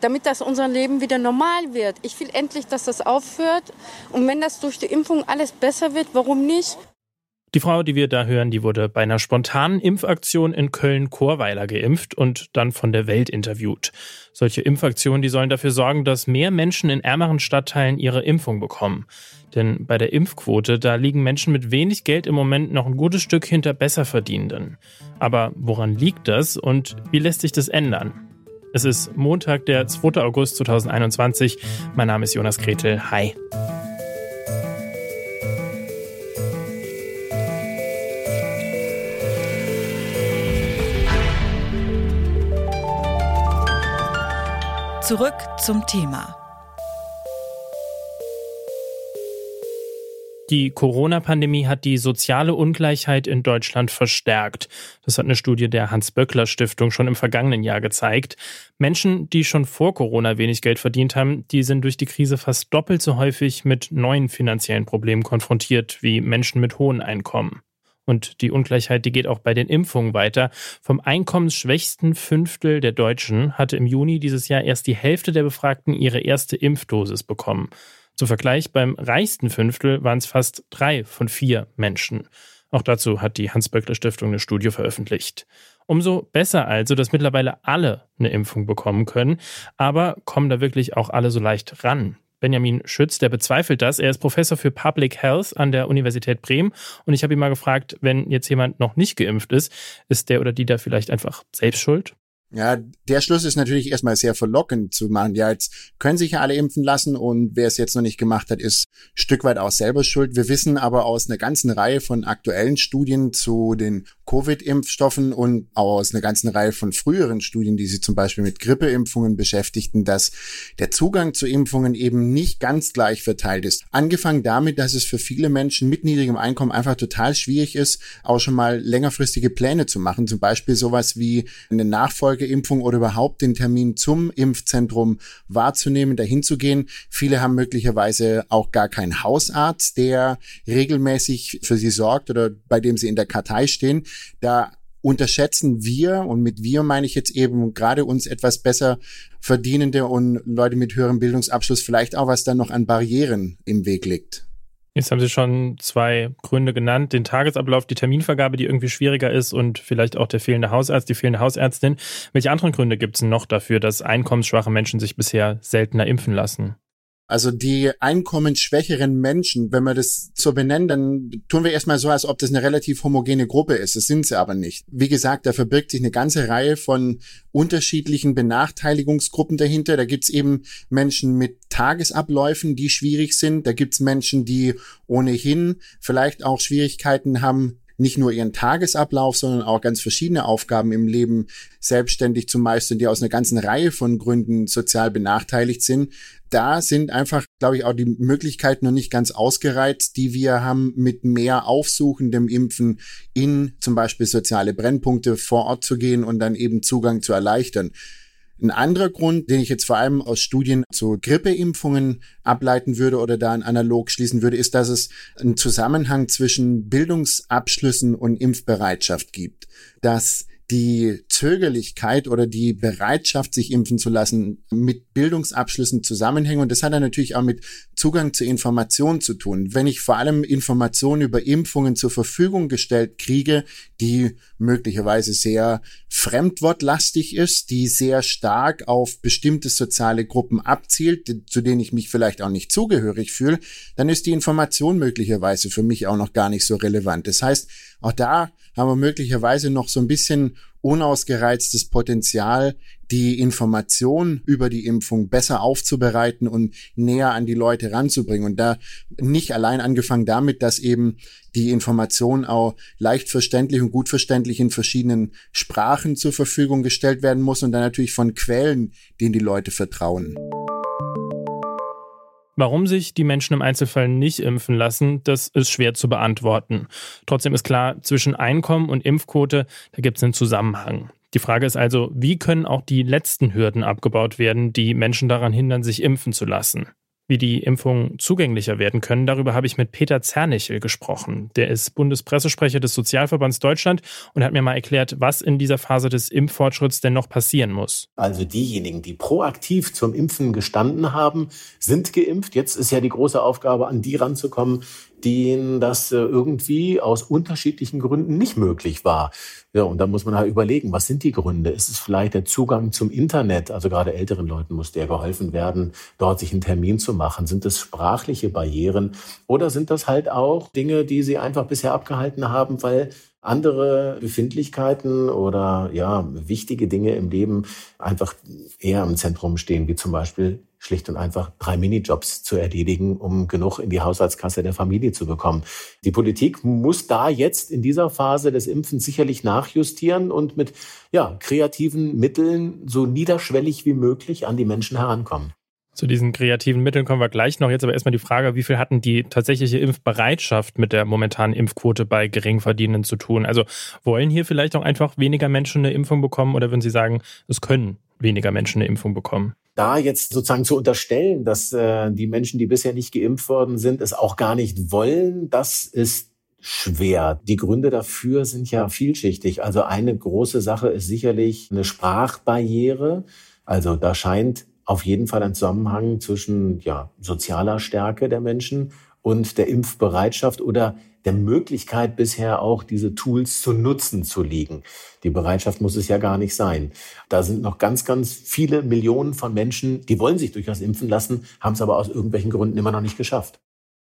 damit das unser Leben wieder normal wird. Ich will endlich, dass das aufhört. Und wenn das durch die Impfung alles besser wird, warum nicht? Die Frau, die wir da hören, die wurde bei einer spontanen Impfaktion in Köln-Chorweiler geimpft und dann von der Welt interviewt. Solche Impfaktionen, die sollen dafür sorgen, dass mehr Menschen in ärmeren Stadtteilen ihre Impfung bekommen. Denn bei der Impfquote, da liegen Menschen mit wenig Geld im Moment noch ein gutes Stück hinter Besserverdienenden. Aber woran liegt das und wie lässt sich das ändern? Es ist Montag, der 2. August 2021. Mein Name ist Jonas Gretel. Hi. Zurück zum Thema. Die Corona-Pandemie hat die soziale Ungleichheit in Deutschland verstärkt. Das hat eine Studie der Hans-Böckler-Stiftung schon im vergangenen Jahr gezeigt. Menschen, die schon vor Corona wenig Geld verdient haben, die sind durch die Krise fast doppelt so häufig mit neuen finanziellen Problemen konfrontiert wie Menschen mit hohen Einkommen. Und die Ungleichheit, die geht auch bei den Impfungen weiter. Vom einkommensschwächsten Fünftel der Deutschen hatte im Juni dieses Jahr erst die Hälfte der Befragten ihre erste Impfdosis bekommen. Zum Vergleich, beim reichsten Fünftel waren es fast drei von vier Menschen. Auch dazu hat die Hans-Böckler-Stiftung eine Studie veröffentlicht. Umso besser also, dass mittlerweile alle eine Impfung bekommen können. Aber kommen da wirklich auch alle so leicht ran? Benjamin Schütz, der bezweifelt das. Er ist Professor für Public Health an der Universität Bremen. Und ich habe ihn mal gefragt, wenn jetzt jemand noch nicht geimpft ist, ist der oder die da vielleicht einfach selbst schuld? Ja, der Schluss ist natürlich erstmal sehr verlockend zu machen. Ja, jetzt können sich ja alle impfen lassen und wer es jetzt noch nicht gemacht hat, ist Stück weit auch selber schuld. Wir wissen aber aus einer ganzen Reihe von aktuellen Studien zu den Covid-Impfstoffen und auch aus einer ganzen Reihe von früheren Studien, die sich zum Beispiel mit Grippeimpfungen beschäftigten, dass der Zugang zu Impfungen eben nicht ganz gleich verteilt ist. Angefangen damit, dass es für viele Menschen mit niedrigem Einkommen einfach total schwierig ist, auch schon mal längerfristige Pläne zu machen. Zum Beispiel sowas wie eine Nachfolge Nachfolgeimpfung oder überhaupt den Termin zum Impfzentrum wahrzunehmen, dahin zu gehen. Viele haben möglicherweise auch gar keinen Hausarzt, der regelmäßig für sie sorgt oder bei dem sie in der Kartei stehen. Da unterschätzen wir, und mit wir meine ich jetzt eben gerade uns etwas besser verdienende und Leute mit höherem Bildungsabschluss vielleicht auch, was dann noch an Barrieren im Weg liegt. Jetzt haben Sie schon zwei Gründe genannt. Den Tagesablauf, die Terminvergabe, die irgendwie schwieriger ist und vielleicht auch der fehlende Hausarzt, die fehlende Hausärztin. Welche anderen Gründe gibt es noch dafür, dass einkommensschwache Menschen sich bisher seltener impfen lassen? Also die einkommensschwächeren Menschen, wenn wir das so benennen, dann tun wir erstmal so, als ob das eine relativ homogene Gruppe ist. Das sind sie aber nicht. Wie gesagt, da verbirgt sich eine ganze Reihe von unterschiedlichen Benachteiligungsgruppen dahinter. Da gibt's eben Menschen mit Tagesabläufen, die schwierig sind. Da gibt's Menschen, die ohnehin vielleicht auch Schwierigkeiten haben, nicht nur ihren Tagesablauf, sondern auch ganz verschiedene Aufgaben im Leben selbstständig zu meistern, die aus einer ganzen Reihe von Gründen sozial benachteiligt sind. Da sind einfach, glaube ich, auch die Möglichkeiten noch nicht ganz ausgereizt, die wir haben, mit mehr aufsuchendem Impfen in zum Beispiel soziale Brennpunkte vor Ort zu gehen und dann eben Zugang zu erleichtern. Ein anderer Grund, den ich jetzt vor allem aus Studien zu Grippeimpfungen ableiten würde oder da einen Analog schließen würde, ist, dass es einen Zusammenhang zwischen Bildungsabschlüssen und Impfbereitschaft gibt. Dass die Zögerlichkeit oder die Bereitschaft, sich impfen zu lassen, mit Bildungsabschlüssen zusammenhängen. Und das hat dann natürlich auch mit Zugang zu Informationen zu tun. Wenn ich vor allem Informationen über Impfungen zur Verfügung gestellt kriege, die möglicherweise sehr fremdwortlastig ist, die sehr stark auf bestimmte soziale Gruppen abzielt, zu denen ich mich vielleicht auch nicht zugehörig fühle, dann ist die Information möglicherweise für mich auch noch gar nicht so relevant. Das heißt, auch da haben wir möglicherweise noch so ein bisschen unausgereiztes Potenzial, die Information über die Impfung besser aufzubereiten und näher an die Leute ranzubringen. Und da nicht allein angefangen damit, dass eben die Information auch leicht verständlich und gut verständlich in verschiedenen Sprachen zur Verfügung gestellt werden muss und dann natürlich von Quellen, denen die Leute vertrauen. Warum sich die Menschen im Einzelfall nicht impfen lassen, das ist schwer zu beantworten. Trotzdem ist klar, zwischen Einkommen und Impfquote, da gibt es einen Zusammenhang. Die Frage ist also, wie können auch die letzten Hürden abgebaut werden, die Menschen daran hindern, sich impfen zu lassen? Wie die Impfungen zugänglicher werden können, darüber habe ich mit Peter Zernichel gesprochen. Der ist Bundespressesprecher des Sozialverbands Deutschland und hat mir mal erklärt, was in dieser Phase des Impffortschritts denn noch passieren muss. Also diejenigen, die proaktiv zum Impfen gestanden haben, sind geimpft. Jetzt ist ja die große Aufgabe, an die ranzukommen, denen das äh, irgendwie aus unterschiedlichen Gründen nicht möglich war. Ja, und da muss man halt überlegen, was sind die Gründe? Ist es vielleicht der Zugang zum Internet? Also gerade älteren Leuten muss der geholfen werden, dort sich einen Termin zu machen. Sind es sprachliche Barrieren oder sind das halt auch Dinge, die sie einfach bisher abgehalten haben, weil andere Befindlichkeiten oder ja, wichtige Dinge im Leben einfach eher im Zentrum stehen, wie zum Beispiel schlicht und einfach drei Minijobs zu erledigen, um genug in die Haushaltskasse der Familie zu bekommen. Die Politik muss da jetzt in dieser Phase des Impfens sicherlich nachjustieren und mit ja, kreativen Mitteln so niederschwellig wie möglich an die Menschen herankommen. Zu diesen kreativen Mitteln kommen wir gleich noch. Jetzt aber erstmal die Frage, wie viel hatten die tatsächliche Impfbereitschaft mit der momentanen Impfquote bei Geringverdienenden zu tun? Also wollen hier vielleicht auch einfach weniger Menschen eine Impfung bekommen oder würden Sie sagen, es können weniger Menschen eine Impfung bekommen? Da jetzt sozusagen zu unterstellen, dass äh, die Menschen, die bisher nicht geimpft worden sind, es auch gar nicht wollen, das ist schwer. Die Gründe dafür sind ja vielschichtig. Also eine große Sache ist sicherlich eine Sprachbarriere. Also da scheint auf jeden Fall ein Zusammenhang zwischen ja, sozialer Stärke der Menschen und der Impfbereitschaft oder der Möglichkeit bisher auch diese Tools zu nutzen zu liegen. Die Bereitschaft muss es ja gar nicht sein. Da sind noch ganz, ganz viele Millionen von Menschen, die wollen sich durchaus impfen lassen, haben es aber aus irgendwelchen Gründen immer noch nicht geschafft.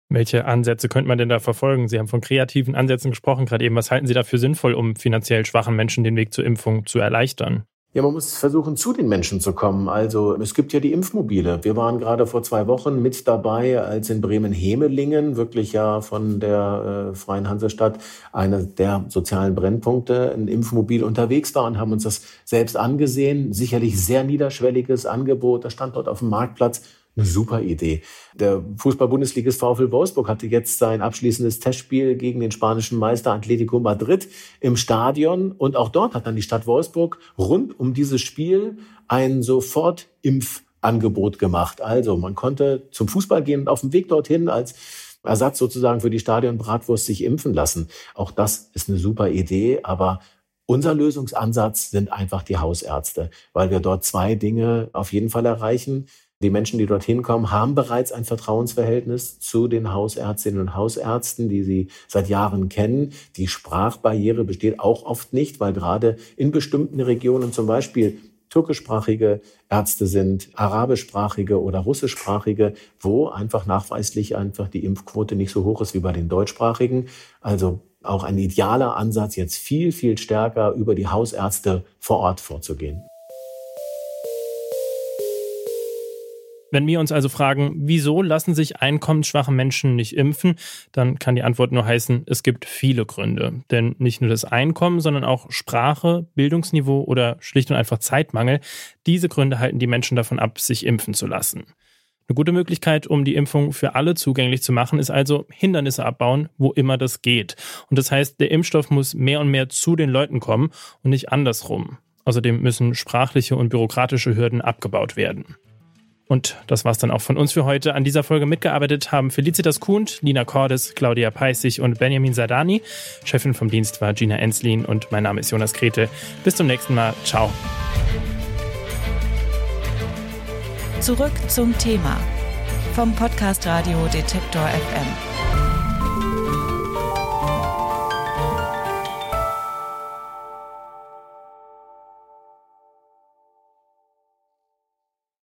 Welche Ansätze könnte man denn da verfolgen? Sie haben von kreativen Ansätzen gesprochen gerade eben. Was halten Sie dafür sinnvoll, um finanziell schwachen Menschen den Weg zur Impfung zu erleichtern? Ja, man muss versuchen, zu den Menschen zu kommen. Also es gibt ja die Impfmobile. Wir waren gerade vor zwei Wochen mit dabei, als in Bremen-Hemelingen, wirklich ja von der äh, Freien Hansestadt, einer der sozialen Brennpunkte, ein Impfmobil unterwegs war und haben uns das selbst angesehen. Sicherlich sehr niederschwelliges Angebot. Das stand dort auf dem Marktplatz eine super Idee. Der Fußball-Bundesligist VfL Wolfsburg hatte jetzt sein abschließendes Testspiel gegen den spanischen Meister Atletico Madrid im Stadion. Und auch dort hat dann die Stadt Wolfsburg rund um dieses Spiel ein Sofortimpfangebot gemacht. Also man konnte zum Fußball gehen und auf dem Weg dorthin als Ersatz sozusagen für die Stadionbratwurst sich impfen lassen. Auch das ist eine super Idee, aber unser Lösungsansatz sind einfach die Hausärzte, weil wir dort zwei Dinge auf jeden Fall erreichen. Die Menschen, die dorthin kommen, haben bereits ein Vertrauensverhältnis zu den Hausärztinnen und Hausärzten, die sie seit Jahren kennen. Die Sprachbarriere besteht auch oft nicht, weil gerade in bestimmten Regionen zum Beispiel türkischsprachige Ärzte sind, arabischsprachige oder russischsprachige, wo einfach nachweislich einfach die Impfquote nicht so hoch ist wie bei den deutschsprachigen. Also auch ein idealer Ansatz, jetzt viel, viel stärker über die Hausärzte vor Ort vorzugehen. Wenn wir uns also fragen, wieso lassen sich einkommensschwache Menschen nicht impfen, dann kann die Antwort nur heißen, es gibt viele Gründe. Denn nicht nur das Einkommen, sondern auch Sprache, Bildungsniveau oder schlicht und einfach Zeitmangel, diese Gründe halten die Menschen davon ab, sich impfen zu lassen. Eine gute Möglichkeit, um die Impfung für alle zugänglich zu machen, ist also Hindernisse abbauen, wo immer das geht. Und das heißt, der Impfstoff muss mehr und mehr zu den Leuten kommen und nicht andersrum. Außerdem müssen sprachliche und bürokratische Hürden abgebaut werden. Und das war's dann auch von uns für heute. An dieser Folge mitgearbeitet haben Felicitas Kuhnt, Lina Cordes, Claudia Peissig und Benjamin Sadani. Chefin vom Dienst war Gina Enslin und mein Name ist Jonas Krete. Bis zum nächsten Mal. Ciao. Zurück zum Thema vom Podcast Radio Detektor FM.